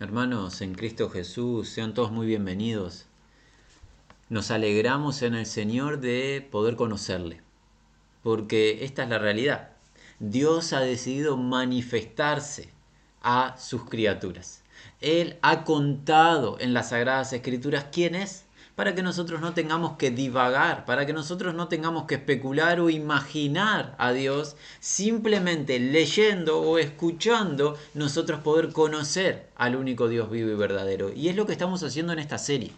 Hermanos, en Cristo Jesús, sean todos muy bienvenidos. Nos alegramos en el Señor de poder conocerle, porque esta es la realidad. Dios ha decidido manifestarse a sus criaturas. Él ha contado en las Sagradas Escrituras quién es, para que nosotros no tengamos que divagar, para que nosotros no tengamos que especular o imaginar a Dios, simplemente leyendo o escuchando, nosotros poder conocer al único Dios vivo y verdadero. Y es lo que estamos haciendo en esta serie,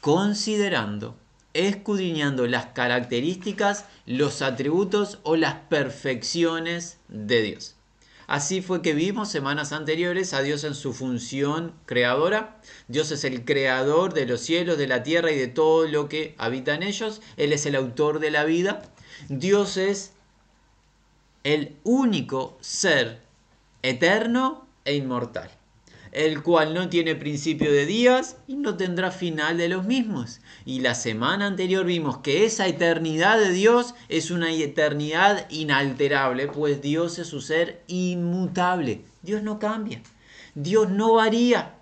considerando, escudriñando las características, los atributos o las perfecciones de Dios. Así fue que vimos semanas anteriores a Dios en su función creadora. Dios es el creador de los cielos, de la tierra y de todo lo que habita en ellos. Él es el autor de la vida. Dios es el único ser eterno e inmortal el cual no tiene principio de días y no tendrá final de los mismos. Y la semana anterior vimos que esa eternidad de Dios es una eternidad inalterable, pues Dios es su ser inmutable. Dios no cambia, Dios no varía,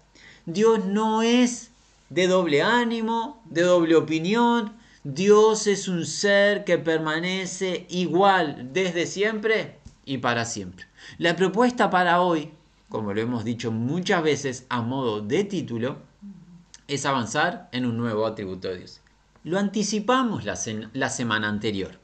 Dios no es de doble ánimo, de doble opinión. Dios es un ser que permanece igual desde siempre y para siempre. La propuesta para hoy como lo hemos dicho muchas veces a modo de título, es avanzar en un nuevo atributo de Dios. Lo anticipamos la, la semana anterior,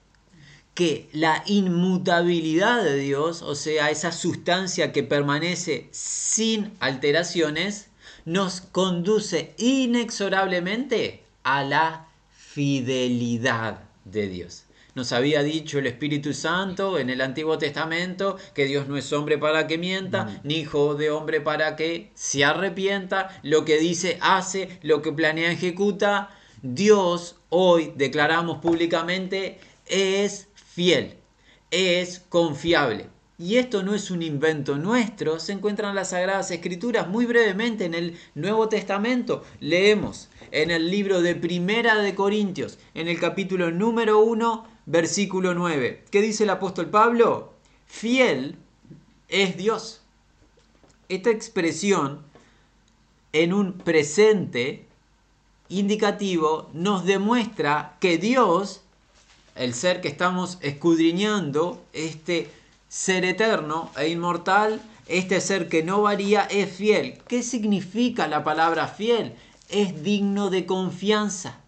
que la inmutabilidad de Dios, o sea, esa sustancia que permanece sin alteraciones, nos conduce inexorablemente a la fidelidad de Dios. Nos había dicho el Espíritu Santo en el Antiguo Testamento que Dios no es hombre para que mienta, ni hijo de hombre para que se arrepienta, lo que dice hace, lo que planea ejecuta. Dios hoy declaramos públicamente es fiel, es confiable. Y esto no es un invento nuestro, se encuentran en las Sagradas Escrituras. Muy brevemente en el Nuevo Testamento leemos en el libro de Primera de Corintios, en el capítulo número 1, versículo 9. ¿Qué dice el apóstol Pablo? Fiel es Dios. Esta expresión en un presente indicativo nos demuestra que Dios, el ser que estamos escudriñando, este ser eterno e inmortal, este ser que no varía, es fiel. ¿Qué significa la palabra fiel? Es digno de confianza,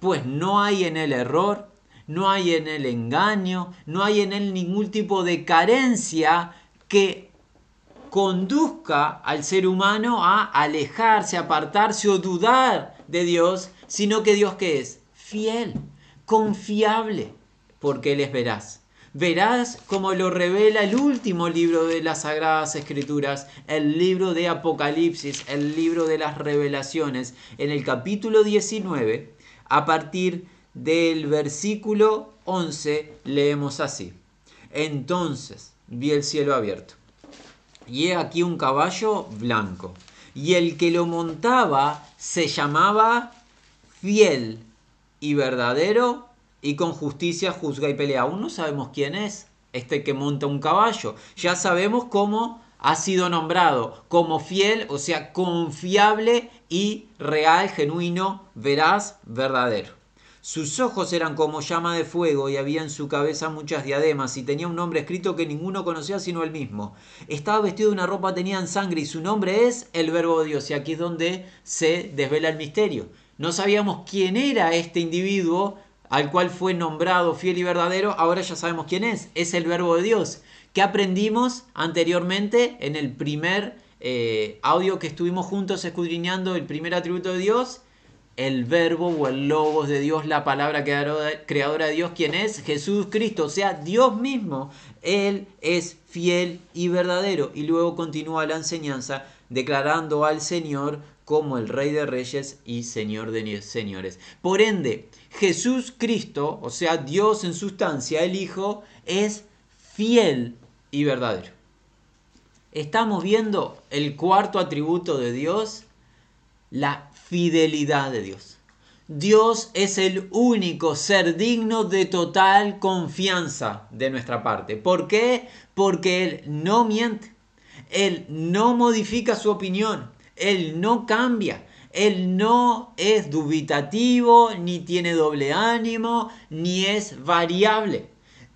pues no hay en el error, no hay en él engaño, no hay en él ningún tipo de carencia que conduzca al ser humano a alejarse, apartarse o dudar de Dios, sino que Dios que es fiel, confiable, porque Él es veraz. Verás como lo revela el último libro de las Sagradas Escrituras, el libro de Apocalipsis, el libro de las revelaciones, en el capítulo 19, a partir del versículo 11 leemos así. Entonces vi el cielo abierto y he aquí un caballo blanco y el que lo montaba se llamaba fiel y verdadero y con justicia juzga y pelea. Aún no sabemos quién es este que monta un caballo. Ya sabemos cómo ha sido nombrado como fiel, o sea, confiable y real, genuino, veraz, verdadero. Sus ojos eran como llama de fuego y había en su cabeza muchas diademas y tenía un nombre escrito que ninguno conocía sino él mismo. Estaba vestido de una ropa tenía en sangre y su nombre es el Verbo de Dios. Y aquí es donde se desvela el misterio. No sabíamos quién era este individuo al cual fue nombrado fiel y verdadero. Ahora ya sabemos quién es. Es el Verbo de Dios. que aprendimos anteriormente en el primer eh, audio que estuvimos juntos escudriñando el primer atributo de Dios? El verbo o el logos de Dios, la palabra creadora de Dios, quien es Jesús Cristo, o sea, Dios mismo, Él es fiel y verdadero. Y luego continúa la enseñanza declarando al Señor como el Rey de Reyes y Señor de Señores. Por ende, Jesús Cristo, o sea, Dios en sustancia, el Hijo, es fiel y verdadero. Estamos viendo el cuarto atributo de Dios, la fidelidad de Dios. Dios es el único ser digno de total confianza de nuestra parte. ¿Por qué? Porque Él no miente. Él no modifica su opinión, Él no cambia, Él no es dubitativo, ni tiene doble ánimo, ni es variable.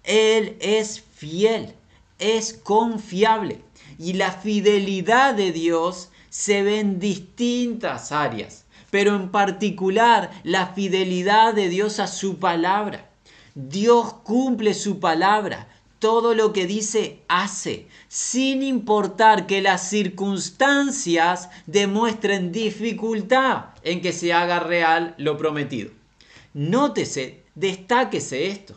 Él es fiel, es confiable. Y la fidelidad de Dios se ve en distintas áreas, pero en particular la fidelidad de Dios a su palabra. Dios cumple su palabra, todo lo que dice hace, sin importar que las circunstancias demuestren dificultad en que se haga real lo prometido. Nótese, destáquese esto.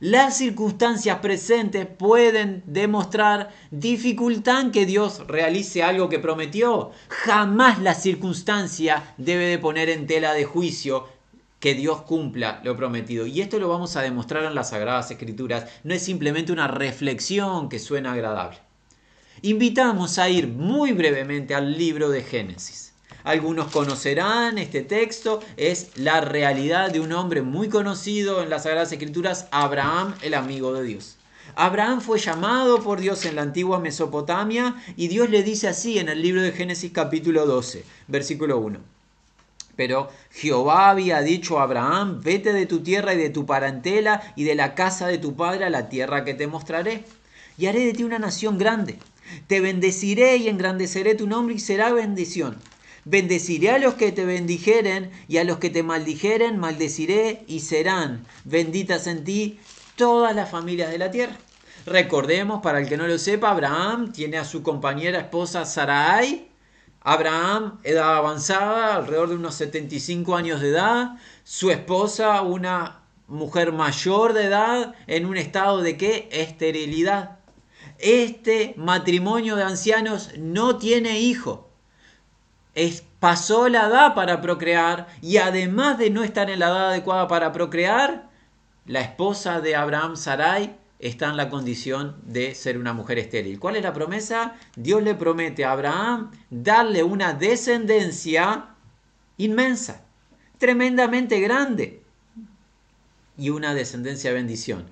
Las circunstancias presentes pueden demostrar dificultad en que Dios realice algo que prometió. Jamás la circunstancia debe de poner en tela de juicio que Dios cumpla lo prometido. Y esto lo vamos a demostrar en las Sagradas Escrituras. No es simplemente una reflexión que suena agradable. Invitamos a ir muy brevemente al libro de Génesis. Algunos conocerán este texto, es la realidad de un hombre muy conocido en las Sagradas Escrituras, Abraham, el amigo de Dios. Abraham fue llamado por Dios en la antigua Mesopotamia y Dios le dice así en el libro de Génesis capítulo 12, versículo 1. Pero Jehová había dicho a Abraham, vete de tu tierra y de tu parentela y de la casa de tu padre a la tierra que te mostraré. Y haré de ti una nación grande. Te bendeciré y engrandeceré tu nombre y será bendición. Bendeciré a los que te bendijeren y a los que te maldijeren, maldeciré y serán benditas en ti todas las familias de la tierra. Recordemos, para el que no lo sepa, Abraham tiene a su compañera esposa Sarai, Abraham, edad avanzada, alrededor de unos 75 años de edad. Su esposa, una mujer mayor de edad, en un estado de qué? Esterilidad. Este matrimonio de ancianos no tiene hijo. Pasó la edad para procrear y además de no estar en la edad adecuada para procrear, la esposa de Abraham, Sarai, está en la condición de ser una mujer estéril. ¿Cuál es la promesa? Dios le promete a Abraham darle una descendencia inmensa, tremendamente grande y una descendencia de bendición.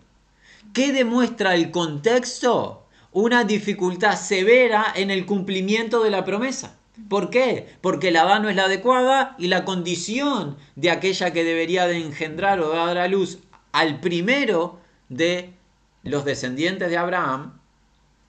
¿Qué demuestra el contexto? Una dificultad severa en el cumplimiento de la promesa. ¿Por qué? Porque la edad no es la adecuada y la condición de aquella que debería de engendrar o dar a luz al primero de los descendientes de Abraham,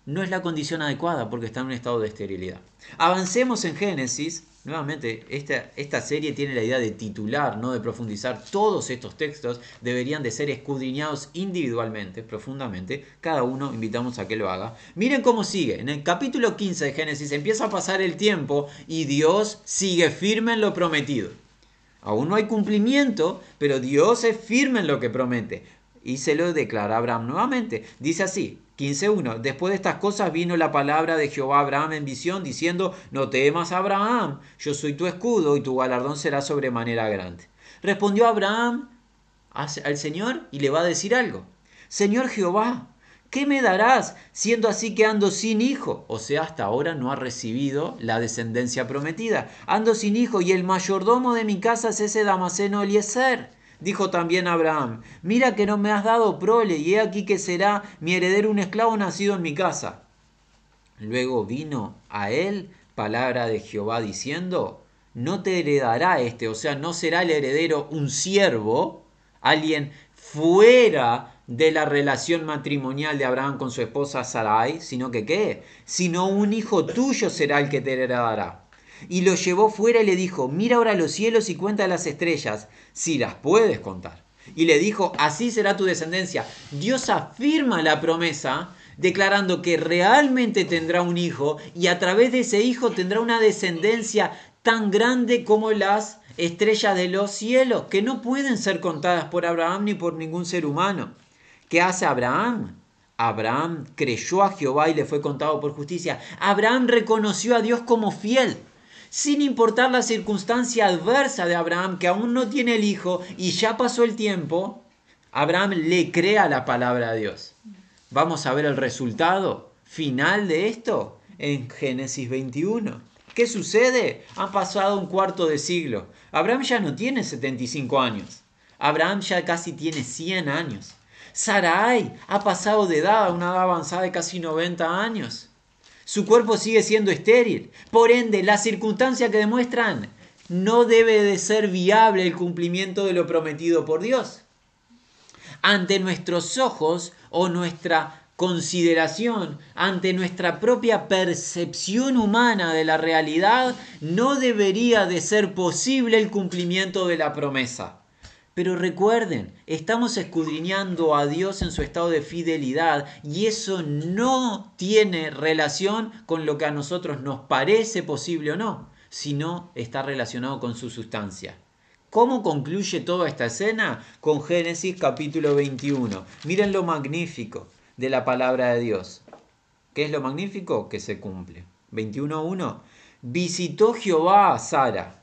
no es la condición adecuada porque está en un estado de esterilidad. Avancemos en Génesis. Nuevamente, esta, esta serie tiene la idea de titular, no de profundizar. Todos estos textos deberían de ser escudriñados individualmente, profundamente. Cada uno invitamos a que lo haga. Miren cómo sigue. En el capítulo 15 de Génesis empieza a pasar el tiempo y Dios sigue firme en lo prometido. Aún no hay cumplimiento, pero Dios es firme en lo que promete y se lo declara Abraham nuevamente. Dice así, 15.1. Después de estas cosas vino la palabra de Jehová a Abraham en visión, diciendo, no temas Abraham, yo soy tu escudo y tu galardón será sobremanera grande. Respondió Abraham al Señor y le va a decir algo. Señor Jehová, ¿qué me darás siendo así que ando sin hijo? O sea, hasta ahora no ha recibido la descendencia prometida. Ando sin hijo y el mayordomo de mi casa es ese Damaseno Eliezer. Dijo también Abraham, mira que no me has dado prole, y he aquí que será mi heredero un esclavo nacido en mi casa. Luego vino a él palabra de Jehová diciendo, no te heredará este, o sea, no será el heredero un siervo, alguien fuera de la relación matrimonial de Abraham con su esposa Sarai, sino que qué, sino un hijo tuyo será el que te heredará y lo llevó fuera y le dijo, mira ahora los cielos y cuenta las estrellas, si las puedes contar. Y le dijo, así será tu descendencia. Dios afirma la promesa declarando que realmente tendrá un hijo y a través de ese hijo tendrá una descendencia tan grande como las estrellas de los cielos, que no pueden ser contadas por Abraham ni por ningún ser humano. ¿Qué hace Abraham? Abraham creyó a Jehová y le fue contado por justicia. Abraham reconoció a Dios como fiel sin importar la circunstancia adversa de Abraham, que aún no tiene el hijo y ya pasó el tiempo, Abraham le crea la palabra de Dios. Vamos a ver el resultado final de esto en Génesis 21. ¿Qué sucede? Han pasado un cuarto de siglo. Abraham ya no tiene 75 años. Abraham ya casi tiene 100 años. Sarai ha pasado de edad a una edad avanzada de casi 90 años. Su cuerpo sigue siendo estéril. Por ende, las circunstancias que demuestran no debe de ser viable el cumplimiento de lo prometido por Dios. Ante nuestros ojos o nuestra consideración, ante nuestra propia percepción humana de la realidad, no debería de ser posible el cumplimiento de la promesa. Pero recuerden, estamos escudriñando a Dios en su estado de fidelidad y eso no tiene relación con lo que a nosotros nos parece posible o no, sino está relacionado con su sustancia. ¿Cómo concluye toda esta escena? Con Génesis capítulo 21. Miren lo magnífico de la palabra de Dios. ¿Qué es lo magnífico? Que se cumple. 21.1. Visitó Jehová a Sara,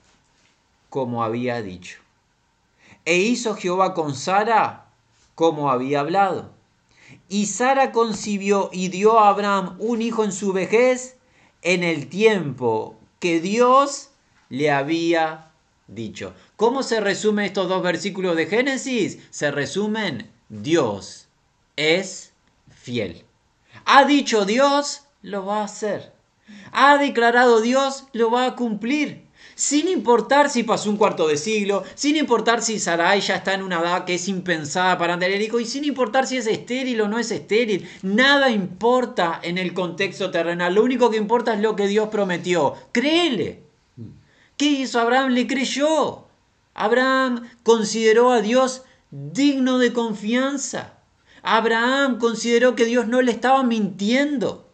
como había dicho e hizo Jehová con Sara como había hablado. Y Sara concibió y dio a Abraham un hijo en su vejez en el tiempo que Dios le había dicho. ¿Cómo se resumen estos dos versículos de Génesis? Se resumen, Dios es fiel. Ha dicho Dios, lo va a hacer. Ha declarado Dios, lo va a cumplir sin importar si pasó un cuarto de siglo, sin importar si Sarai ya está en una edad que es impensada para tener y sin importar si es estéril o no es estéril. Nada importa en el contexto terrenal, lo único que importa es lo que Dios prometió. Créele. ¿Qué hizo Abraham? Le creyó. Abraham consideró a Dios digno de confianza. Abraham consideró que Dios no le estaba mintiendo.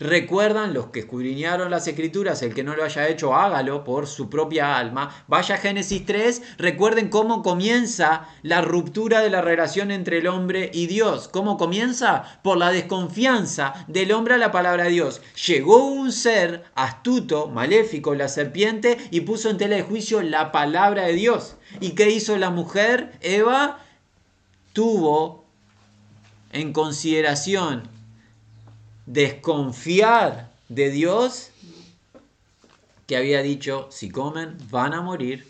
Recuerdan los que escudriñaron las escrituras, el que no lo haya hecho, hágalo por su propia alma. Vaya a Génesis 3, recuerden cómo comienza la ruptura de la relación entre el hombre y Dios. ¿Cómo comienza? Por la desconfianza del hombre a la palabra de Dios. Llegó un ser astuto, maléfico, la serpiente, y puso en tela de juicio la palabra de Dios. ¿Y qué hizo la mujer? Eva tuvo en consideración desconfiar de Dios que había dicho, si comen, van a morir.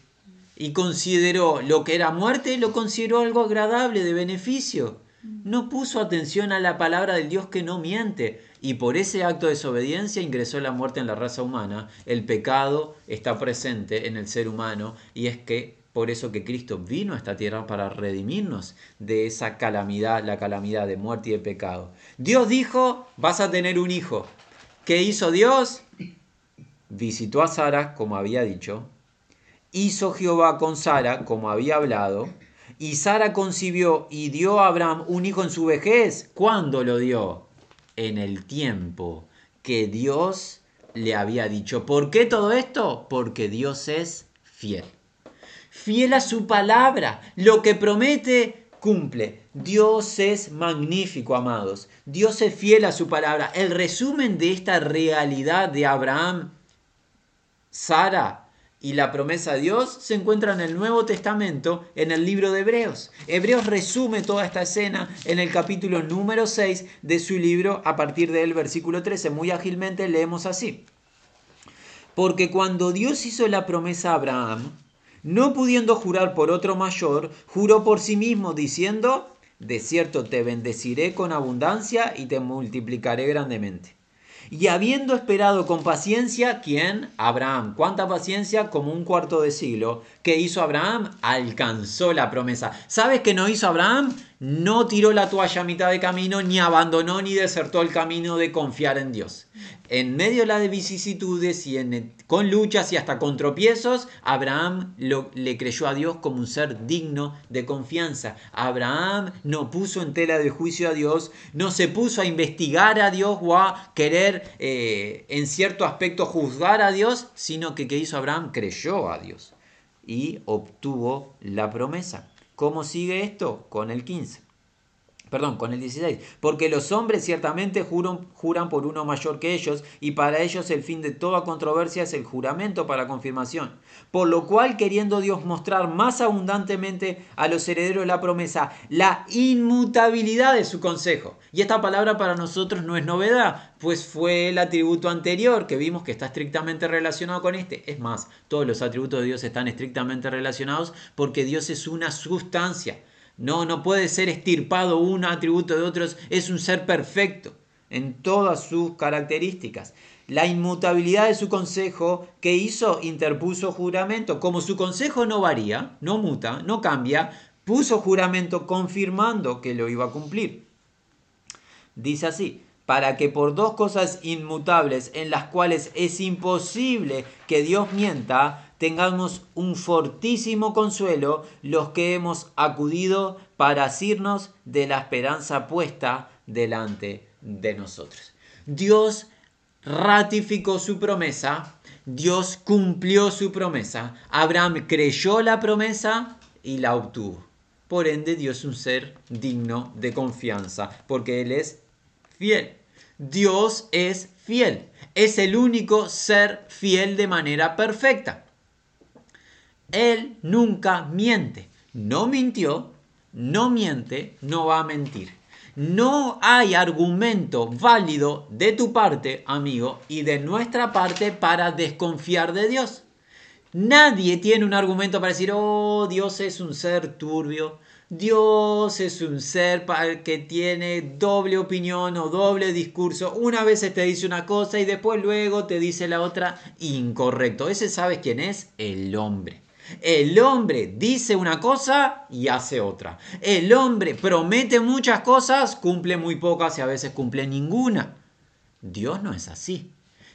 Y consideró lo que era muerte, lo consideró algo agradable, de beneficio. No puso atención a la palabra del Dios que no miente. Y por ese acto de desobediencia ingresó la muerte en la raza humana. El pecado está presente en el ser humano y es que por eso que Cristo vino a esta tierra para redimirnos de esa calamidad, la calamidad de muerte y de pecado. Dios dijo, vas a tener un hijo. ¿Qué hizo Dios? Visitó a Sara, como había dicho. Hizo Jehová con Sara, como había hablado. Y Sara concibió y dio a Abraham un hijo en su vejez. ¿Cuándo lo dio? En el tiempo que Dios le había dicho. ¿Por qué todo esto? Porque Dios es fiel fiel a su palabra. Lo que promete, cumple. Dios es magnífico, amados. Dios es fiel a su palabra. El resumen de esta realidad de Abraham, Sara y la promesa de Dios se encuentra en el Nuevo Testamento, en el libro de Hebreos. Hebreos resume toda esta escena en el capítulo número 6 de su libro, a partir del versículo 13. Muy ágilmente leemos así. Porque cuando Dios hizo la promesa a Abraham, no pudiendo jurar por otro mayor, juró por sí mismo, diciendo, de cierto te bendeciré con abundancia y te multiplicaré grandemente. Y habiendo esperado con paciencia, ¿quién? Abraham. ¿Cuánta paciencia? Como un cuarto de siglo. ¿Qué hizo Abraham? Alcanzó la promesa. ¿Sabes qué no hizo Abraham? No tiró la toalla a mitad de camino, ni abandonó ni desertó el camino de confiar en Dios. En medio de las vicisitudes y con luchas y hasta con tropiezos, Abraham le creyó a Dios como un ser digno de confianza. Abraham no puso en tela de juicio a Dios, no se puso a investigar a Dios o a querer eh, en cierto aspecto juzgar a Dios, sino que ¿qué hizo Abraham? Creyó a Dios y obtuvo la promesa. ¿Cómo sigue esto? Con el 15. Perdón, con el 16. Porque los hombres ciertamente juran, por uno mayor que ellos, y para ellos el fin de toda controversia es el juramento para confirmación. Por lo cual, queriendo Dios mostrar más abundantemente a los herederos de la promesa la inmutabilidad de su consejo. Y esta palabra para nosotros no es novedad, pues fue el atributo anterior que vimos que está estrictamente relacionado con este. Es más, todos los atributos de Dios están estrictamente relacionados porque Dios es una sustancia. No, no puede ser estirpado un atributo de otros, es un ser perfecto. en todas sus características. La inmutabilidad de su consejo que hizo, interpuso juramento. Como su consejo no varía, no muta, no cambia, puso juramento confirmando que lo iba a cumplir. Dice así, para que por dos cosas inmutables en las cuales es imposible que Dios mienta, tengamos un fortísimo consuelo los que hemos acudido para asirnos de la esperanza puesta delante de nosotros. Dios ratificó su promesa, Dios cumplió su promesa, Abraham creyó la promesa y la obtuvo. Por ende, Dios es un ser digno de confianza, porque Él es fiel. Dios es fiel. Es el único ser fiel de manera perfecta. Él nunca miente. No mintió, no miente, no va a mentir. No hay argumento válido de tu parte, amigo, y de nuestra parte para desconfiar de Dios. Nadie tiene un argumento para decir, oh, Dios es un ser turbio, Dios es un ser que tiene doble opinión o doble discurso. Una vez te dice una cosa y después luego te dice la otra incorrecto. Ese sabes quién es? El hombre. El hombre dice una cosa y hace otra. El hombre promete muchas cosas, cumple muy pocas y a veces cumple ninguna. Dios no es así.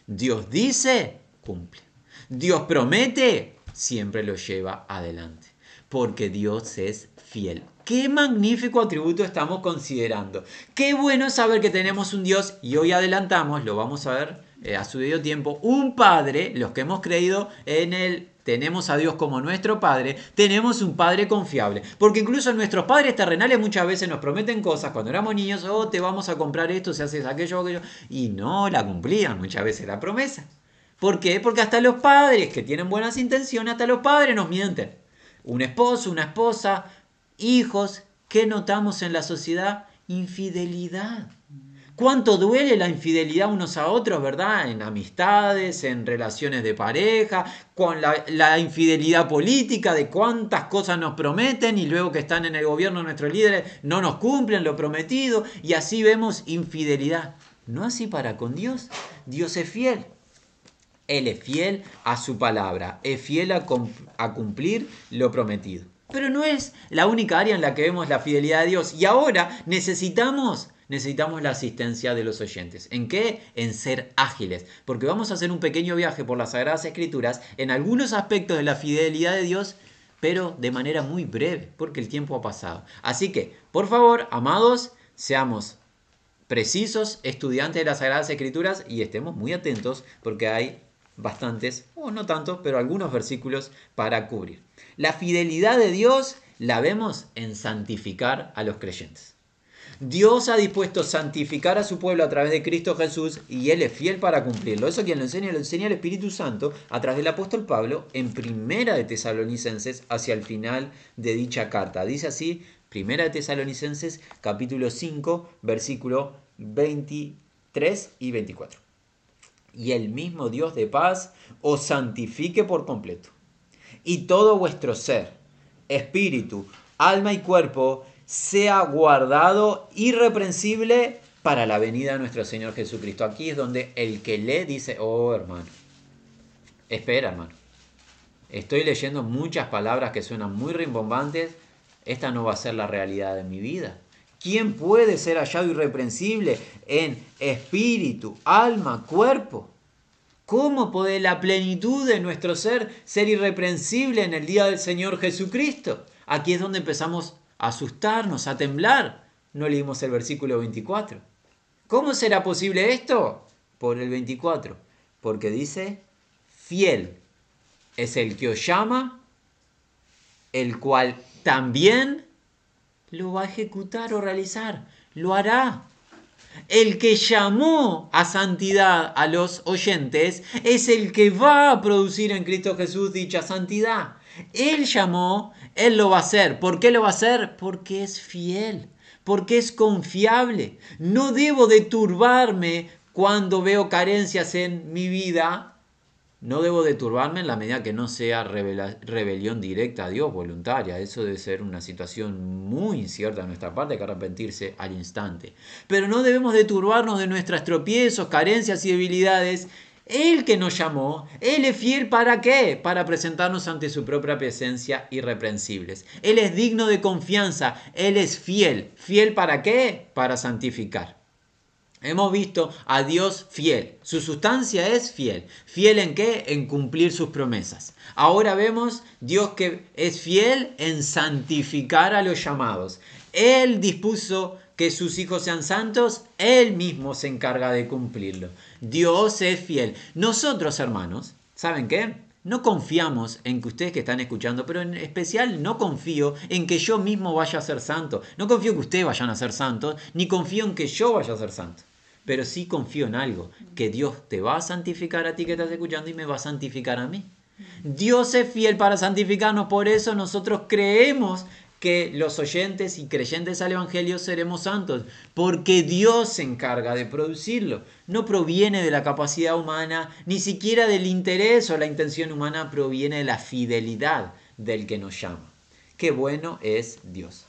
Dios dice, cumple. Dios promete, siempre lo lleva adelante. Porque Dios es fiel. Qué magnífico atributo estamos considerando. Qué bueno saber que tenemos un Dios y hoy adelantamos, lo vamos a ver eh, a su debido tiempo, un Padre, los que hemos creído en el tenemos a Dios como nuestro Padre, tenemos un Padre confiable. Porque incluso nuestros padres terrenales muchas veces nos prometen cosas cuando éramos niños, oh, te vamos a comprar esto, si haces aquello, aquello, y no la cumplían muchas veces la promesa. ¿Por qué? Porque hasta los padres que tienen buenas intenciones, hasta los padres nos mienten. Un esposo, una esposa, hijos, ¿qué notamos en la sociedad? Infidelidad. ¿Cuánto duele la infidelidad unos a otros, verdad? En amistades, en relaciones de pareja, con la, infidelidad política, de cuántas cosas nos prometen y luego que están en el gobierno nuestros líderes no nos cumplen lo prometido y así vemos infidelidad. No así para con Dios. Dios es fiel. Él es fiel a su palabra, es fiel a, a cumplir lo prometido. Pero no es la única área en la que vemos la fidelidad de Dios. Y ahora necesitamos necesitamos la asistencia de los oyentes. ¿En qué? En ser ágiles. Porque vamos a hacer un pequeño viaje por las Sagradas Escrituras en algunos aspectos de la fidelidad de Dios, pero de manera muy breve, porque el tiempo ha pasado. Así que, por favor, amados, seamos precisos estudiantes de las Sagradas Escrituras y estemos muy atentos porque hay bastantes, o no tanto, pero algunos versículos para cubrir. La fidelidad de Dios la vemos en santificar a los creyentes. Dios ha dispuesto santificar a su pueblo a través de Cristo Jesús y Él es fiel para cumplirlo. Eso quien lo enseña, lo enseña el Espíritu Santo a través del apóstol Pablo en Primera de Tesalonicenses hacia el final de dicha carta. Dice así, Primera de Tesalonicenses capítulo 5 versículo 23 y 24. Y el mismo Dios de paz os santifique por completo. Y todo vuestro ser, espíritu, alma y cuerpo sea guardado irreprensible para la venida de nuestro Señor Jesucristo. Aquí es donde el que lee dice, oh hermano, espera hermano, estoy leyendo muchas palabras que suenan muy rimbombantes, esta no va a ser la realidad de mi vida. ¿Quién puede ser hallado irreprensible en espíritu, alma, cuerpo? ¿Cómo puede la plenitud de nuestro ser ser irreprensible en el día del Señor Jesucristo? Aquí es donde empezamos asustarnos, a temblar. No leímos el versículo 24. ¿Cómo será posible esto? Por el 24. Porque dice, fiel es el que os llama, el cual también lo va a ejecutar o realizar. Lo hará. El que llamó a santidad a los oyentes es el que va a producir en Cristo Jesús dicha santidad. Él llamó, Él lo va a hacer. ¿Por qué lo va a hacer? Porque es fiel, porque es confiable. No debo de turbarme cuando veo carencias en mi vida. no debo de turbarme en la medida que no sea rebelión directa a Dios, voluntaria. Eso debe ser una situación muy incierta de nuestra parte, que arrepentirse al instante. Pero no debemos de turbarnos de nuestras tropiezos, carencias y debilidades. Él que nos llamó, Él es fiel para qué? Para presentarnos ante su propia presencia irreprensibles. Él es digno de confianza, Él es fiel. ¿Fiel para qué? Para santificar. Hemos visto a Dios fiel. Su sustancia es fiel. ¿Fiel en qué? En cumplir sus promesas. Ahora vemos Dios que es fiel en santificar a los llamados. Él dispuso que sus hijos sean santos, Él mismo se encarga de cumplirlo. Dios es fiel. Nosotros, hermanos, ¿saben qué? No confiamos en que ustedes que están escuchando, pero en especial no confío en que yo mismo vaya a ser santo. No confío que ustedes vayan a ser santos, ni confío en que yo vaya a ser santo pero sí confío en algo, que Dios te va a santificar a ti que estás escuchando y me va a santificar a mí. Dios es fiel para santificarnos, por eso nosotros creemos que los oyentes y creyentes al Evangelio seremos santos, porque Dios se encarga de producirlo. No proviene de la capacidad humana, ni siquiera del interés o la intención humana, proviene de la fidelidad del que nos llama. Qué bueno es Dios.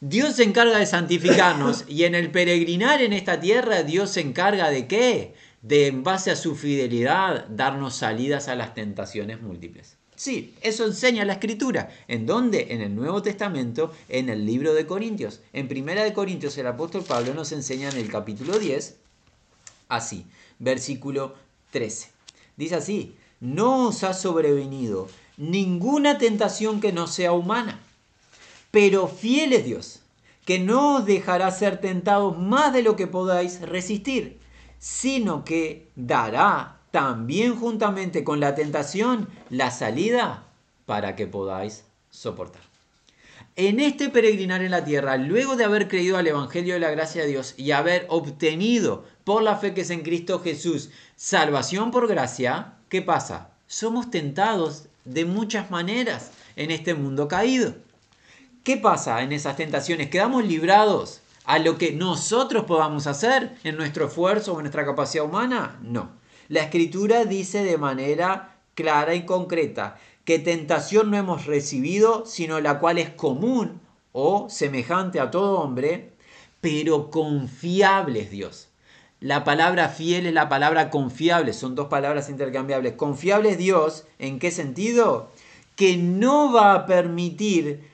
Dios se encarga de santificarnos y en el peregrinar en esta tierra Dios se encarga de qué? De en base a su fidelidad darnos salidas a las tentaciones múltiples. Sí, eso enseña la escritura. ¿En dónde? En el Nuevo Testamento, en el libro de Corintios. En Primera de Corintios el apóstol Pablo nos enseña en el capítulo 10, así, versículo 13. Dice así, no os ha sobrevenido ninguna tentación que no sea humana pero fiel es Dios, que no os dejará ser tentados más de lo que podáis resistir, sino que dará también juntamente con la tentación la salida para que podáis soportar. En este peregrinar en la tierra, luego de haber creído al Evangelio de la gracia de Dios y haber obtenido por la fe que es en Cristo Jesús salvación por gracia, ¿qué pasa? Somos tentados de muchas maneras en este mundo caído. ¿Qué pasa en esas tentaciones? ¿Quedamos librados a lo que nosotros podamos hacer en nuestro esfuerzo o en nuestra capacidad humana? No. La escritura dice de manera clara y concreta que tentación no hemos recibido, sino la cual es común o semejante a todo hombre, pero confiable es Dios. La palabra fiel es la palabra confiable, son dos palabras intercambiables. Confiable es Dios, ¿en qué sentido? Que no va a permitir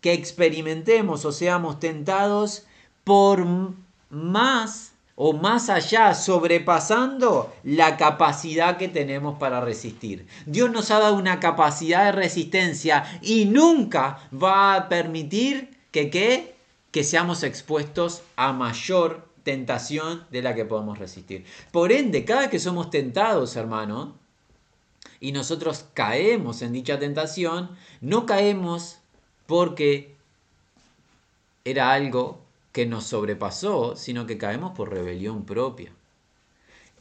que experimentemos o seamos tentados por más o más allá, sobrepasando la capacidad que tenemos para resistir. Dios nos ha dado una capacidad de resistencia y nunca va a permitir que, que seamos expuestos a mayor tentación de la que podamos resistir. Por ende, cada vez que somos tentados, hermano, y nosotros caemos en dicha tentación, no caemos porque era algo que nos sobrepasó, sino que caemos por rebelión propia.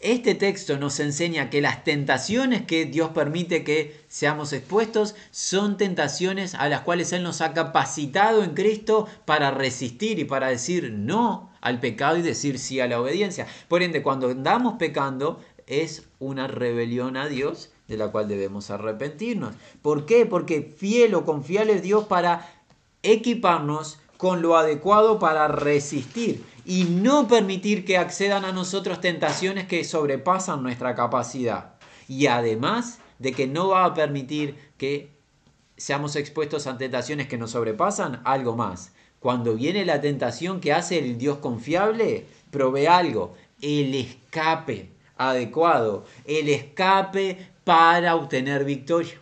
Este texto nos enseña que las tentaciones que Dios permite que seamos expuestos son tentaciones a las cuales Él nos ha capacitado en Cristo para resistir y para decir no al pecado y decir sí a la obediencia. Por ende, cuando andamos pecando es una rebelión a Dios de la cual debemos arrepentirnos. ¿Por qué? Porque fiel o confiable es Dios para equiparnos con lo adecuado para resistir y no permitir que accedan a nosotros tentaciones que sobrepasan nuestra capacidad. Y además de que no va a permitir que seamos expuestos a tentaciones que nos sobrepasan, algo más. Cuando viene la tentación que hace el Dios confiable, provee algo, el escape adecuado, el escape para obtener victoria.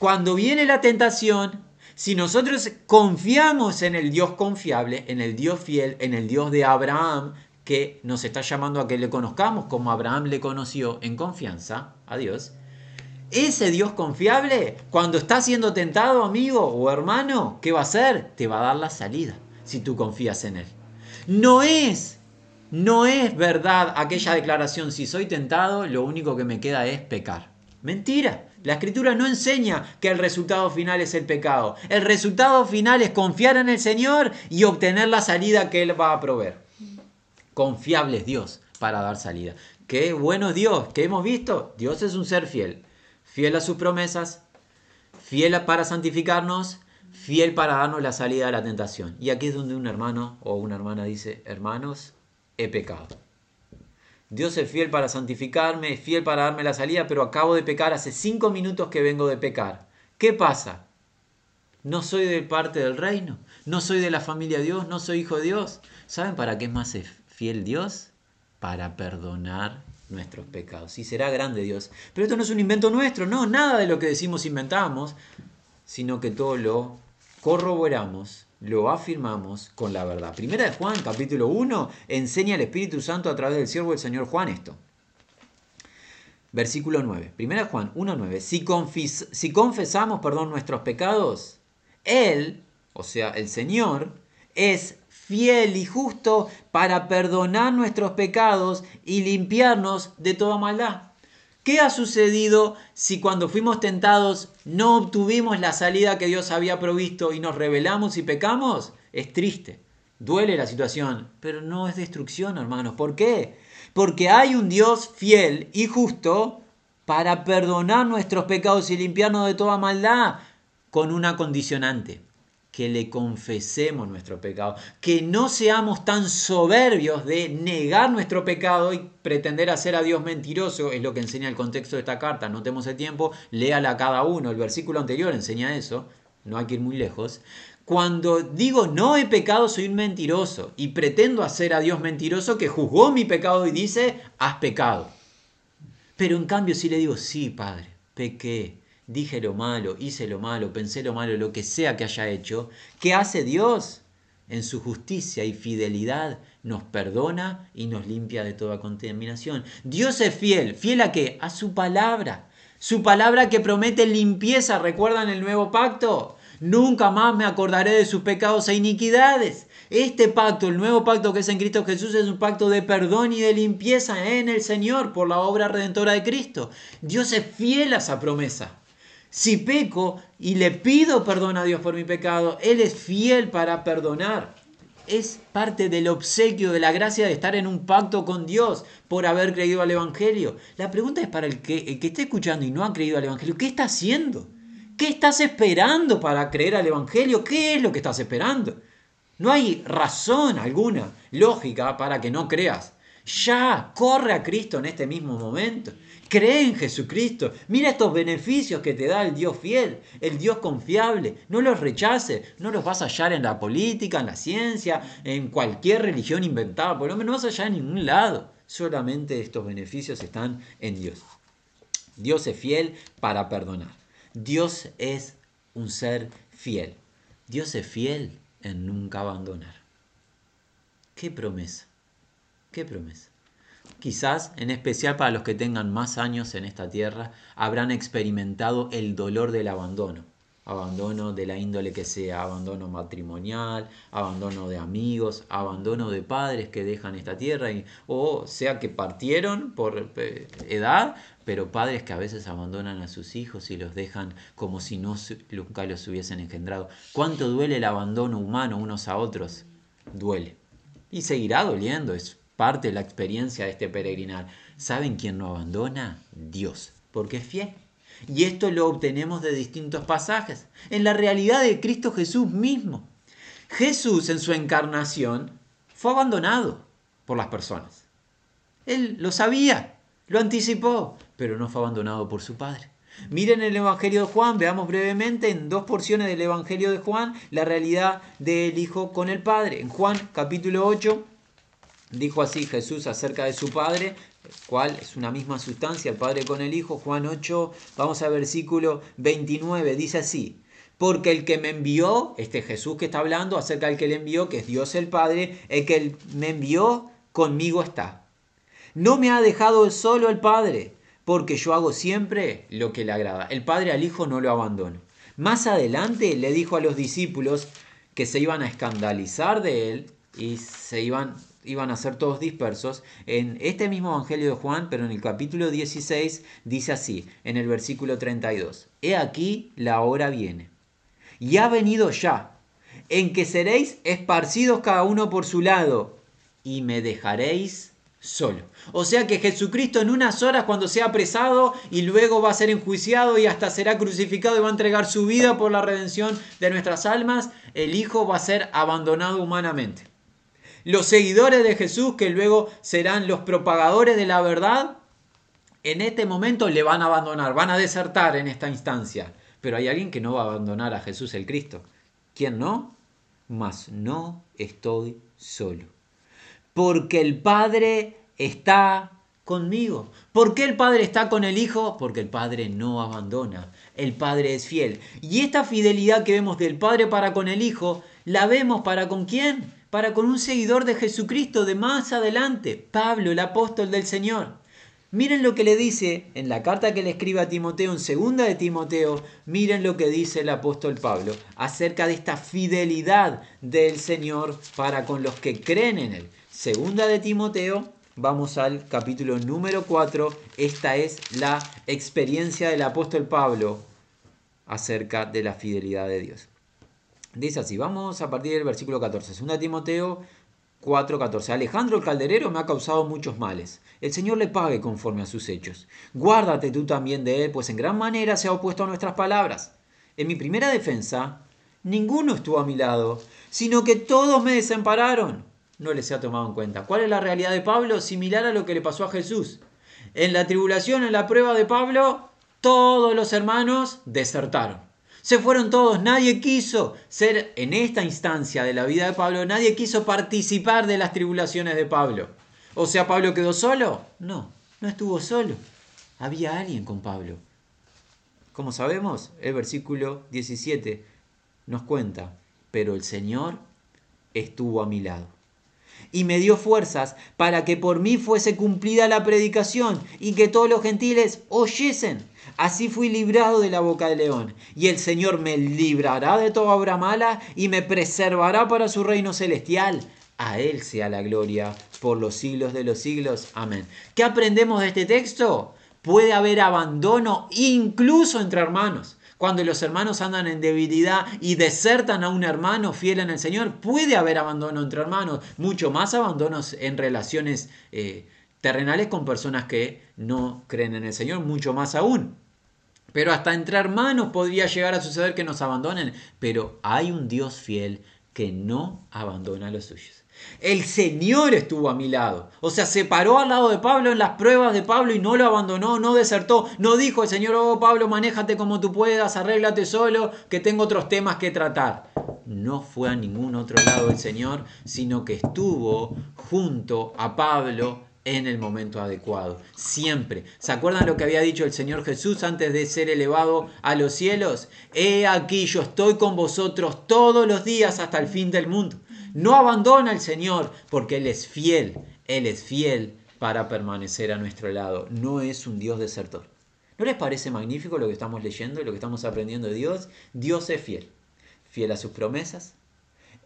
Cuando viene la tentación, si nosotros confiamos en el Dios confiable, en el Dios fiel, en el Dios de Abraham, que nos está llamando a que le conozcamos como Abraham le conoció en confianza a Dios, ese Dios confiable, cuando está siendo tentado, amigo o hermano, ¿qué va a hacer? Te va a dar la salida si tú confías en Él. No es, no es verdad aquella declaración, si soy tentado, lo único que me queda es pecar. Mentira. La escritura no enseña que el resultado final es el pecado. El resultado final es confiar en el Señor y obtener la salida que Él va a proveer. Confiable es Dios para dar salida. Qué bueno es Dios, que hemos visto. Dios es un ser fiel. fiel a sus promesas, fiel para santificarnos, fiel para darnos la salida a la tentación. Y aquí es donde un hermano o una hermana dice, hermanos, he pecado. Dios es fiel para santificarme, es fiel para darme la salida, pero acabo de pecar, hace cinco minutos que vengo de pecar. ¿Qué pasa? No soy de parte del reino, no soy de la familia de Dios, no soy hijo de Dios. ¿Saben para qué es más fiel Dios? Para perdonar nuestros pecados. Y será grande Dios. Pero esto no es un invento nuestro, no, nada de lo que decimos inventamos, sino que todo lo corroboramos, lo afirmamos con la verdad. Primera de Juan, capítulo 1, enseña el Espíritu Santo a través del siervo del Señor Juan esto. Versículo 9. Primera Juan 1, 9. Si, si confesamos, perdón, nuestros pecados, Él, o sea, el Señor, es fiel y justo para perdonar nuestros pecados y limpiarnos de toda maldad. ¿Qué ha sucedido si cuando fuimos tentados no obtuvimos la salida que Dios había provisto y nos rebelamos y pecamos? Es triste, duele la situación, pero no es destrucción, hermanos. ¿Por qué? Porque hay un Dios fiel y justo para perdonar nuestros pecados y limpiarnos de toda maldad con una condicionante que le confesemos nuestro pecado, que no seamos tan soberbios de negar nuestro pecado y pretender hacer a Dios mentiroso, es lo que enseña el contexto de esta carta, no tenemos el tiempo, léala cada uno, el versículo anterior enseña eso, no hay que ir muy lejos. Cuando digo no he pecado, soy un mentiroso y pretendo hacer a Dios mentiroso que juzgó mi pecado y dice, has pecado. Pero en cambio si le digo, sí, Padre, pequé, dije lo malo, hice lo malo, pensé lo malo, lo que sea que haya hecho, ¿qué hace Dios? En su justicia y fidelidad nos perdona y nos limpia de toda contaminación. Dios es fiel. ¿Fiel a qué? A su palabra. Su palabra que promete limpieza. ¿Recuerdan el nuevo pacto? Nunca más me acordaré de sus pecados e iniquidades. Este pacto, el nuevo pacto que es en Cristo Jesús, es un pacto de perdón y de limpieza en el Señor por la obra redentora de Cristo. Dios es fiel a esa promesa. Si peco y le pido perdón a Dios por mi pecado, Él es fiel para perdonar. Es parte del obsequio, de la gracia de estar en un pacto con Dios por haber creído al Evangelio. La pregunta es para el que, el que esté escuchando y no ha creído al Evangelio, ¿qué está haciendo? ¿Qué estás esperando para creer al Evangelio? ¿Qué es lo que estás esperando? No hay razón alguna, lógica, para que no creas. Ya, corre a Cristo en este mismo momento. Cree en Jesucristo. Mira estos beneficios que te da el Dios fiel, el Dios confiable. No los rechaces. No los vas a hallar en la política, en la ciencia, en cualquier religión inventada. Por lo menos no vas a hallar en ningún lado. Solamente estos beneficios están en Dios. Dios es fiel para perdonar. Dios es un ser fiel. Dios es fiel en nunca abandonar. ¿Qué promesa? ¿Qué promesa? Quizás, en especial para los que tengan más años en esta tierra, habrán experimentado el dolor del abandono. Abandono de la índole que sea, abandono matrimonial, abandono de amigos, abandono de padres que dejan esta tierra, o sea que partieron por eh, edad, pero padres que a veces abandonan a sus hijos y los dejan como si no, nunca los hubiesen engendrado. ¿Cuánto duele el abandono humano unos a otros? Duele. Y seguirá doliendo, es parte la experiencia de este peregrinar. ¿Saben quién no abandona? Dios, porque es fiel. Y esto lo obtenemos de distintos pasajes, en la realidad de Cristo Jesús mismo. Jesús en su encarnación fue abandonado por las personas. Él lo sabía, lo anticipó, pero no fue abandonado por su Padre. Miren el Evangelio de Juan, veamos brevemente en dos porciones del Evangelio de Juan la realidad del Hijo con el Padre. En Juan capítulo 8, Dijo así Jesús acerca de su Padre, cual es una misma sustancia, el Padre con el Hijo. Juan 8, vamos al versículo 29, dice así. Porque el que me envió, este Jesús que está hablando acerca del que le envió, que es Dios el Padre, el que me envió conmigo está. No me ha dejado solo el Padre, porque yo hago siempre lo que le agrada. El Padre al Hijo no lo abandona. Más adelante le dijo a los discípulos que se iban a escandalizar de él y se iban iban a ser todos dispersos. En este mismo Evangelio de Juan, pero en el capítulo 16, dice así, en el versículo 32, He aquí la hora viene, y ha venido ya, en que seréis esparcidos cada uno por su lado, y me dejaréis solo. O sea que Jesucristo en unas horas cuando sea apresado y luego va a ser enjuiciado y hasta será crucificado y va a entregar su vida por la redención de nuestras almas, el Hijo va a ser abandonado humanamente. Los seguidores de Jesús, que luego serán los propagadores de la verdad, en este momento le van a abandonar, van a desertar en esta instancia. Pero hay alguien que no va a abandonar a Jesús el Cristo. ¿Quién no? Mas no estoy solo porque el Padre está conmigo. ¿Por qué el Padre está con el Hijo? Porque el Padre no abandona, el Padre es fiel. Y esta fidelidad que vemos del Padre para con el Hijo, la vemos para con quién? Para con un seguidor de Jesucristo de más adelante, Pablo, el apóstol del Señor. Miren lo que le dice en la carta que le escribe a Timoteo, en segunda de Timoteo, miren lo que dice el apóstol Pablo acerca de esta fidelidad del Señor para con los que creen en Él. Segunda de Timoteo, vamos al capítulo número 4. Esta es la experiencia del apóstol Pablo acerca de la fidelidad de Dios. Dice así, vamos a partir del versículo 14. Segunda de Timoteo 4:14. Alejandro el calderero me ha causado muchos males. El Señor le pague conforme a sus hechos. Guárdate tú también de él, pues en gran manera se ha opuesto a nuestras palabras. En mi primera defensa, ninguno estuvo a mi lado, sino que todos me desampararon no les ha tomado en cuenta. ¿Cuál es la realidad de Pablo? Similar a lo que le pasó a Jesús. En la tribulación, en la prueba de Pablo, todos los hermanos desertaron. Se fueron todos, nadie quiso ser en esta instancia de la vida de Pablo, nadie quiso participar de las tribulaciones de Pablo. O sea, Pablo quedó solo. No, no estuvo solo. Había alguien con Pablo. Como sabemos, el versículo 17 nos cuenta, pero el Señor estuvo a mi lado y me dio fuerzas para que por mí fuese cumplida la predicación y que todos los gentiles oyesen. Así fui librado de la boca del león, y el Señor me librará de toda obra mala y me preservará para su reino celestial. A Él sea la gloria por los siglos de los siglos. Amén. ¿Qué aprendemos de este texto? Puede haber abandono incluso entre hermanos cuando los hermanos andan en debilidad y desertan a un hermano fiel en el Señor, puede haber abandono entre hermanos, mucho más abandonos en relaciones eh, terrenales con personas que no creen en el Señor, mucho más aún. Pero hasta entre hermanos podría llegar a suceder que nos abandonen, pero hay un Dios fiel que no abandona a los suyos. El Señor estuvo a mi lado. O sea, se paró al lado de Pablo en las pruebas de Pablo y no lo abandonó, no desertó. No dijo el Señor, oh Pablo, manéjate como tú puedas, arréglate solo, que tengo otros temas que tratar. No fue a ningún otro lado el Señor, sino que estuvo junto a Pablo en el momento adecuado. Siempre. ¿Se acuerdan lo que había dicho el Señor Jesús antes de ser elevado a los cielos? He aquí, yo estoy con vosotros todos los días hasta el fin del mundo. No abandona al Señor porque Él es fiel. Él es fiel para permanecer a nuestro lado. No es un Dios desertor. ¿No les parece magnífico lo que estamos leyendo y lo que estamos aprendiendo de Dios? Dios es fiel. Fiel a sus promesas.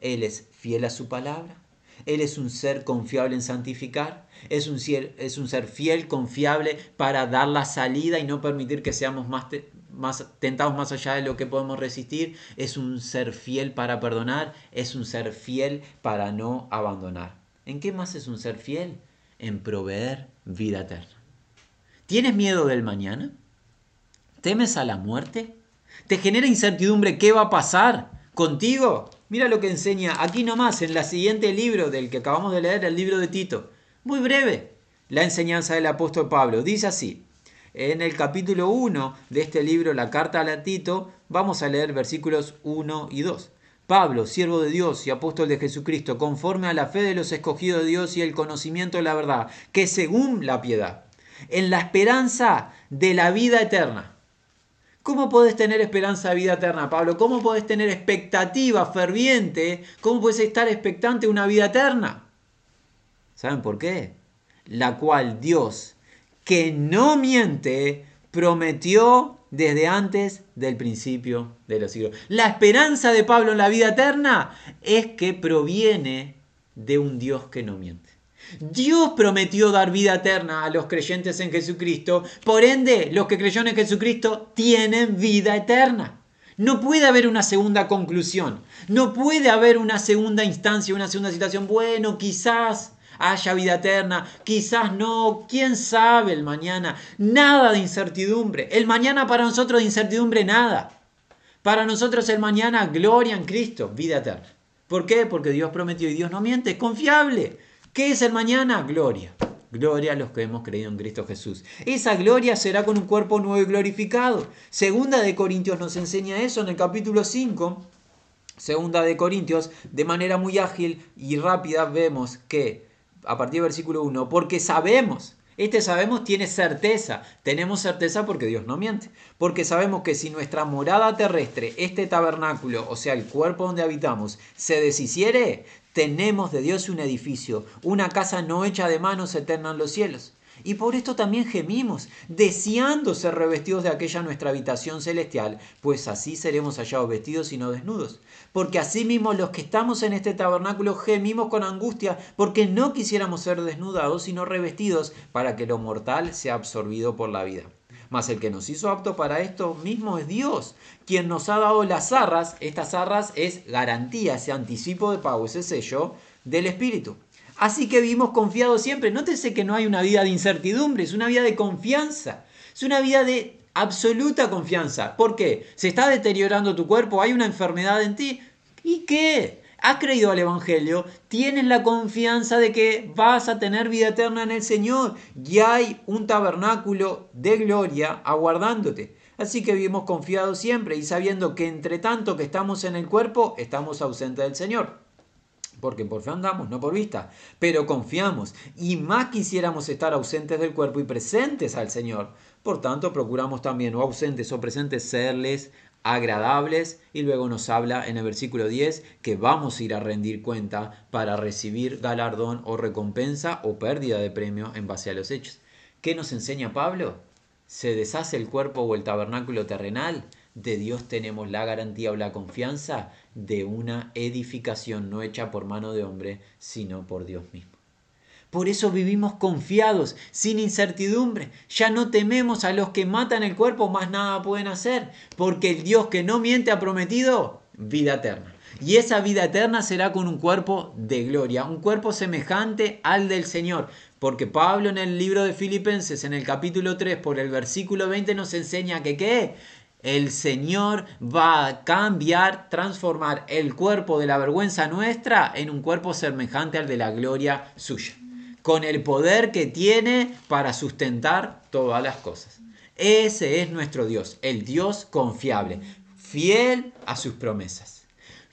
Él es fiel a su palabra. Él es un ser confiable en santificar. Es un, es un ser fiel, confiable para dar la salida y no permitir que seamos más, más tentados más allá de lo que podemos resistir, es un ser fiel para perdonar, es un ser fiel para no abandonar. ¿En qué más es un ser fiel? En proveer vida eterna. ¿Tienes miedo del mañana? ¿Temes a la muerte? ¿Te genera incertidumbre qué va a pasar contigo? Mira lo que enseña aquí nomás en la siguiente libro del que acabamos de leer, el libro de Tito. Muy breve, la enseñanza del apóstol Pablo. Dice así, en el capítulo 1 de este libro, la carta a Tito, vamos a leer versículos 1 y 2. Pablo, siervo de Dios y apóstol de Jesucristo, conforme a la fe de los escogidos de Dios y el conocimiento de la verdad, que según la piedad, en la esperanza de la vida eterna. ¿Cómo podés tener esperanza de vida eterna, Pablo? ¿Cómo podés tener expectativa ferviente? ¿Cómo podés estar expectante de una vida eterna? ¿Saben por qué? La cual Dios que no miente, prometió desde antes del principio de los siglos. La esperanza de Pablo en la vida eterna es que proviene de un Dios que no miente. Dios prometió dar vida eterna a los creyentes en Jesucristo, por ende los que creyeron en Jesucristo tienen vida eterna. No puede haber una segunda conclusión, no puede haber una segunda instancia, una segunda situación. Bueno, quizás haya vida eterna, quizás no, quién sabe el mañana, nada de incertidumbre. El mañana para nosotros de incertidumbre nada. Para nosotros el mañana gloria en Cristo, vida eterna. ¿Por qué? Porque Dios prometió y Dios no miente, es confiable. ¿Qué es el mañana? Gloria. Gloria a los que hemos creído en Cristo Jesús. Esa gloria será con un cuerpo nuevo y glorificado. Segunda de Corintios nos enseña eso en el capítulo 5. Segunda de Corintios, de manera muy ágil y rápida, vemos que, a partir del versículo 1, porque sabemos, este sabemos tiene certeza, tenemos certeza porque Dios no miente, porque sabemos que si nuestra morada terrestre, este tabernáculo, o sea, el cuerpo donde habitamos, se deshiciere, tenemos de Dios un edificio, una casa no hecha de manos eterna en los cielos. Y por esto también gemimos, deseando ser revestidos de aquella nuestra habitación celestial, pues así seremos hallados vestidos y no desnudos. Porque asimismo los que estamos en este tabernáculo gemimos con angustia, porque no quisiéramos ser desnudados, sino revestidos, para que lo mortal sea absorbido por la vida. Mas el que nos hizo apto para esto mismo es Dios, quien nos ha dado las arras. Estas arras es garantía, ese anticipo de pago, ese sello del Espíritu. Así que vivimos confiados siempre. Nótese que no hay una vida de incertidumbre, es una vida de confianza. Es una vida de absoluta confianza. ¿Por qué? Se está deteriorando tu cuerpo, hay una enfermedad en ti. ¿Y qué? has creído al Evangelio, tienes la confianza de que vas a tener vida eterna en el Señor y hay un tabernáculo de gloria aguardándote. Así que vivimos confiados siempre y sabiendo que entre tanto que estamos en el cuerpo, estamos ausentes del Señor. Porque por fe andamos, no por vista, pero confiamos y más quisiéramos estar ausentes del cuerpo y presentes al Señor. Por tanto, procuramos también, o ausentes o presentes, serles agradables y luego nos habla en el versículo 10 que vamos a ir a rendir cuenta para recibir galardón o recompensa o pérdida de premio en base a los hechos. ¿Qué nos enseña Pablo? ¿Se deshace el cuerpo o el tabernáculo terrenal? De Dios tenemos la garantía o la confianza de una edificación no hecha por mano de hombre, sino por Dios mismo. Por eso vivimos confiados, sin incertidumbre. Ya no tememos a los que matan el cuerpo, más nada pueden hacer, porque el Dios que no miente ha prometido vida eterna. Y esa vida eterna será con un cuerpo de gloria, un cuerpo semejante al del Señor. Porque Pablo en el libro de Filipenses, en el capítulo 3, por el versículo 20, nos enseña que ¿qué? El Señor va a cambiar, transformar el cuerpo de la vergüenza nuestra en un cuerpo semejante al de la gloria suya con el poder que tiene para sustentar todas las cosas. Ese es nuestro Dios, el Dios confiable, fiel a sus promesas,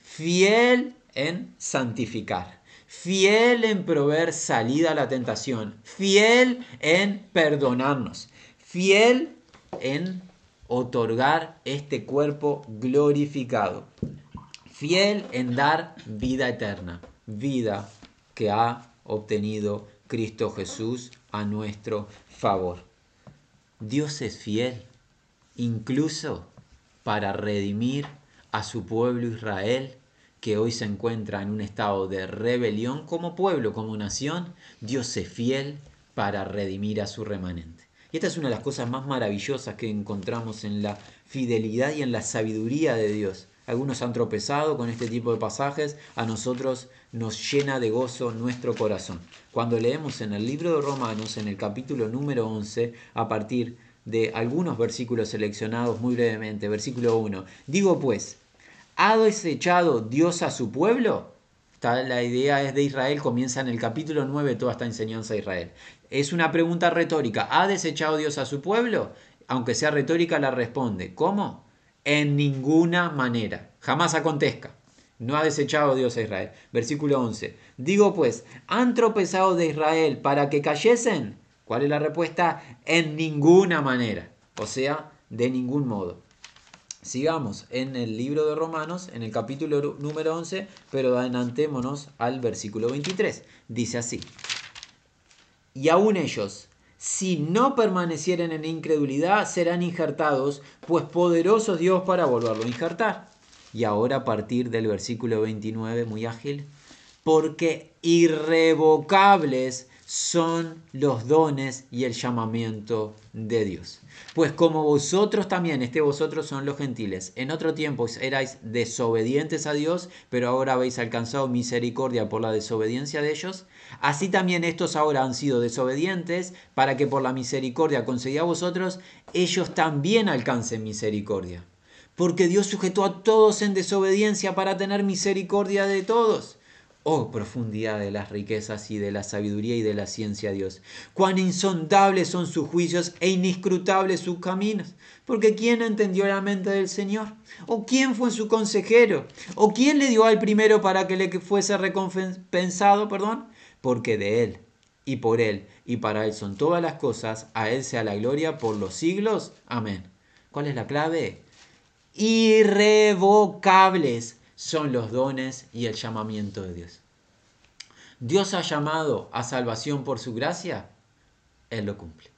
fiel en santificar, fiel en proveer salida a la tentación, fiel en perdonarnos, fiel en otorgar este cuerpo glorificado, fiel en dar vida eterna, vida que ha obtenido Cristo Jesús a nuestro favor. Dios es fiel, incluso para redimir a su pueblo Israel, que hoy se encuentra en un estado de rebelión como pueblo, como nación. Dios es fiel para redimir a su remanente. Y esta es una de las cosas más maravillosas que encontramos en la fidelidad y en la sabiduría de Dios. Algunos han tropezado con este tipo de pasajes, a nosotros nos llena de gozo nuestro corazón. Cuando leemos en el libro de Romanos, en el capítulo número 11, a partir de algunos versículos seleccionados muy brevemente, versículo 1, digo pues, ¿ha desechado Dios a su pueblo? la idea es de Israel, comienza en el capítulo 9 toda esta enseñanza de Israel. Es una pregunta retórica, ¿ha desechado Dios a su pueblo? Aunque sea retórica, la responde, ¿cómo? En ninguna manera, jamás acontezca. No ha desechado Dios a Israel. Versículo 11. Digo pues, ¿han tropezado de Israel para que cayesen? ¿Cuál es la respuesta? En ninguna manera. O sea, de ningún modo. Sigamos en el libro de Romanos, en el capítulo número 11, pero adelantémonos al versículo 23. Dice así. Y aún ellos, si no permanecieren en incredulidad, serán injertados, pues poderoso Dios para volverlo a injertar. Y ahora a partir del versículo 29, muy ágil, porque irrevocables son los dones y el llamamiento de Dios. Pues como vosotros también, este vosotros son los gentiles, en otro tiempo erais desobedientes a Dios, pero ahora habéis alcanzado misericordia por la desobediencia de ellos, así también estos ahora han sido desobedientes para que por la misericordia concedida a vosotros, ellos también alcancen misericordia. Porque Dios sujetó a todos en desobediencia para tener misericordia de todos Oh profundidad de las riquezas y de la sabiduría y de la ciencia, Dios. Cuán insondables son sus juicios e inescrutables sus caminos. Porque ¿quién entendió la mente del Señor? ¿O quién fue su consejero? ¿O quién le dio al primero para que le fuese recompensado? Perdón. Porque de Él y por Él y para Él son todas las cosas. A Él sea la gloria por los siglos. Amén. ¿Cuál es la clave? Irrevocables son los dones y el llamamiento de Dios. Dios ha llamado a salvación por su gracia, Él lo cumple.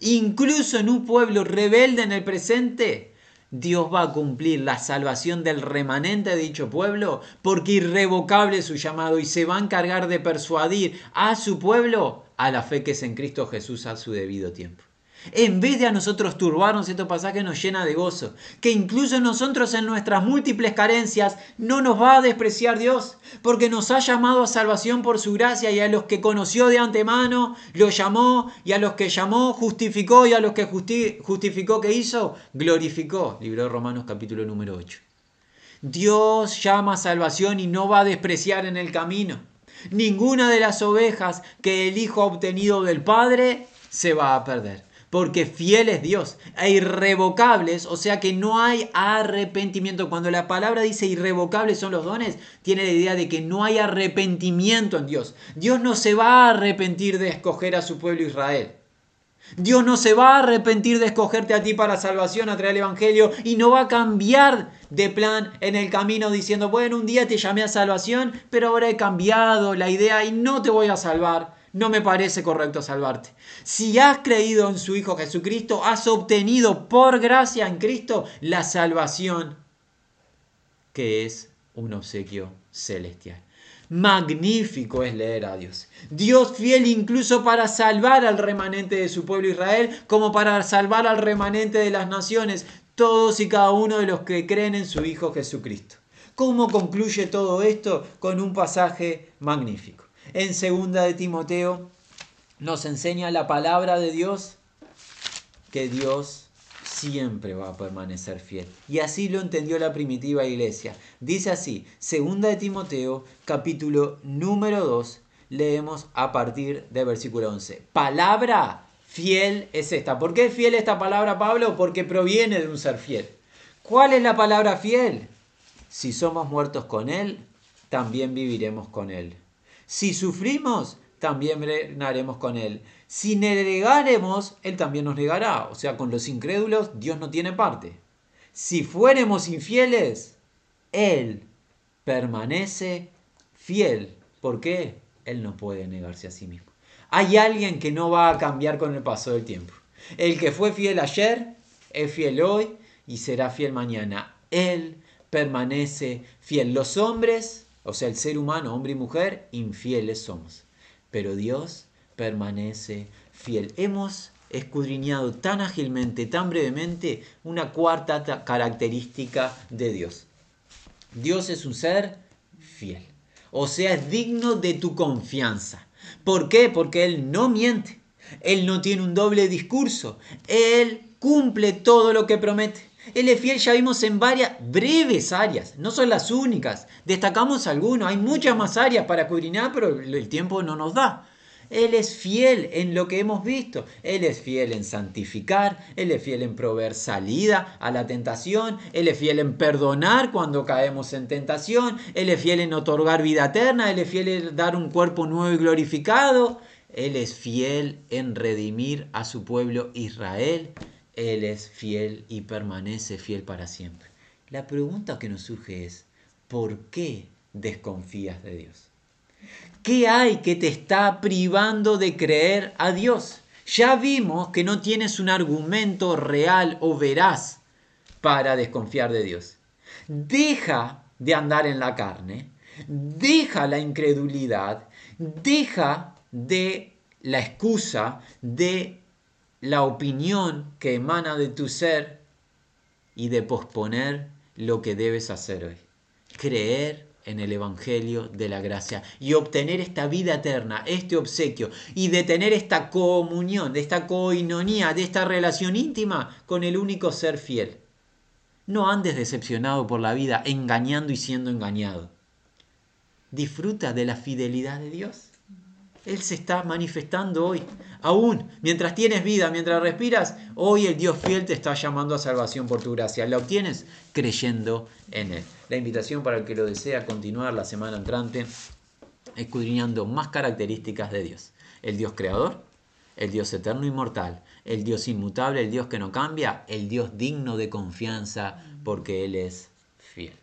Incluso en un pueblo rebelde en el presente, Dios va a cumplir la salvación del remanente de dicho pueblo porque irrevocable es su llamado y se va a encargar de persuadir a su pueblo a la fe que es en Cristo Jesús a su debido tiempo. En vez de a nosotros turbarnos, este pasaje nos llena de gozo. Que incluso nosotros en nuestras múltiples carencias no nos va a despreciar Dios, porque nos ha llamado a salvación por su gracia y a los que conoció de antemano, lo llamó y a los que llamó, justificó y a los que justificó, que hizo, glorificó. Libro de Romanos capítulo número 8. Dios llama a salvación y no va a despreciar en el camino. Ninguna de las ovejas que el Hijo ha obtenido del Padre se va a perder porque fiel es Dios, e irrevocables, o sea que no hay arrepentimiento. Cuando la palabra dice irrevocables son los dones, tiene la idea de que no hay arrepentimiento en Dios. Dios no se va a arrepentir de escoger a su pueblo Israel. Dios no se va a arrepentir de escogerte a ti para salvación, a traer el Evangelio, y no va a cambiar de plan en el camino diciendo, bueno, un día te llamé a salvación, pero ahora he cambiado la idea y no te voy a salvar no me parece correcto salvarte. Si has creído en su Hijo Jesucristo, has obtenido por gracia en Cristo la salvación, que es un obsequio celestial. Magnífico es leer a Dios. Dios fiel incluso para salvar al remanente de su pueblo Israel, como para salvar al remanente de las naciones, todos y cada uno de los que creen en su Hijo Jesucristo. ¿Cómo concluye todo esto? Con un pasaje magnífico en segunda de Timoteo nos enseña la palabra de Dios que Dios siempre va a permanecer fiel. Y así lo entendió la primitiva iglesia. Dice así, segunda de Timoteo, capítulo número 2, leemos a partir de versículo 11. Palabra fiel es esta. ¿Por qué es fiel esta palabra, Pablo? Porque proviene de un ser fiel. ¿Cuál es la palabra fiel? Si somos muertos con Él, también viviremos con Él. Si sufrimos, también reinaremos con Él. Si negaremos, Él también nos negará. O sea, con los incrédulos Dios no tiene parte. Si fuéramos infieles, Él permanece fiel. ¿Por qué? Él no puede negarse a sí mismo. Hay alguien que no va a cambiar con el paso del tiempo. El que fue fiel ayer, es fiel hoy y será fiel mañana. Él permanece fiel. Los hombres o sea, el ser humano, hombre y mujer, infieles somos. Pero Dios permanece fiel. Hemos escudriñado tan ágilmente, tan brevemente, una cuarta característica de Dios. Dios es un ser fiel. O sea, es digno de tu confianza. ¿Por qué? Porque Él no miente. Él no tiene un doble discurso. Él cumple todo lo que promete. Él es fiel, ya vimos en varias breves áreas, no son las únicas. Destacamos algunos, hay muchas más áreas para escudriñar, pero el tiempo no nos da. Él es fiel en lo que hemos visto. Él es fiel en santificar. Él es fiel en proveer salida a la tentación. Él es fiel en perdonar cuando caemos en tentación. Él es fiel en otorgar vida eterna. Él es fiel en dar un cuerpo nuevo y glorificado. Él es fiel en redimir a su pueblo Israel. Él es fiel y permanece fiel para siempre. La pregunta que nos surge es, ¿por qué desconfías de Dios? ¿Qué hay que te está privando de creer a Dios? Ya vimos que no tienes un argumento real o veraz para desconfiar de Dios. Deja de andar en la carne, deja la incredulidad, deja de la excusa de la opinión que emana de tu ser y de posponer lo que debes hacer hoy. Creer en el Evangelio de la gracia y obtener esta vida eterna, este obsequio y de tener esta comunión, de esta coinonía, de esta relación íntima con el único ser fiel. No andes decepcionado por la vida, engañando y siendo engañado. Disfruta de la fidelidad de Dios. Él se está manifestando hoy. Aún mientras tienes vida, mientras respiras, hoy el Dios fiel te está llamando a salvación por tu gracia. La obtienes creyendo en Él. La invitación para el que lo desea continuar la semana entrante, escudriñando más características de Dios. El Dios creador, el Dios eterno inmortal, el Dios inmutable, el Dios que no cambia, el Dios digno de confianza porque Él es fiel.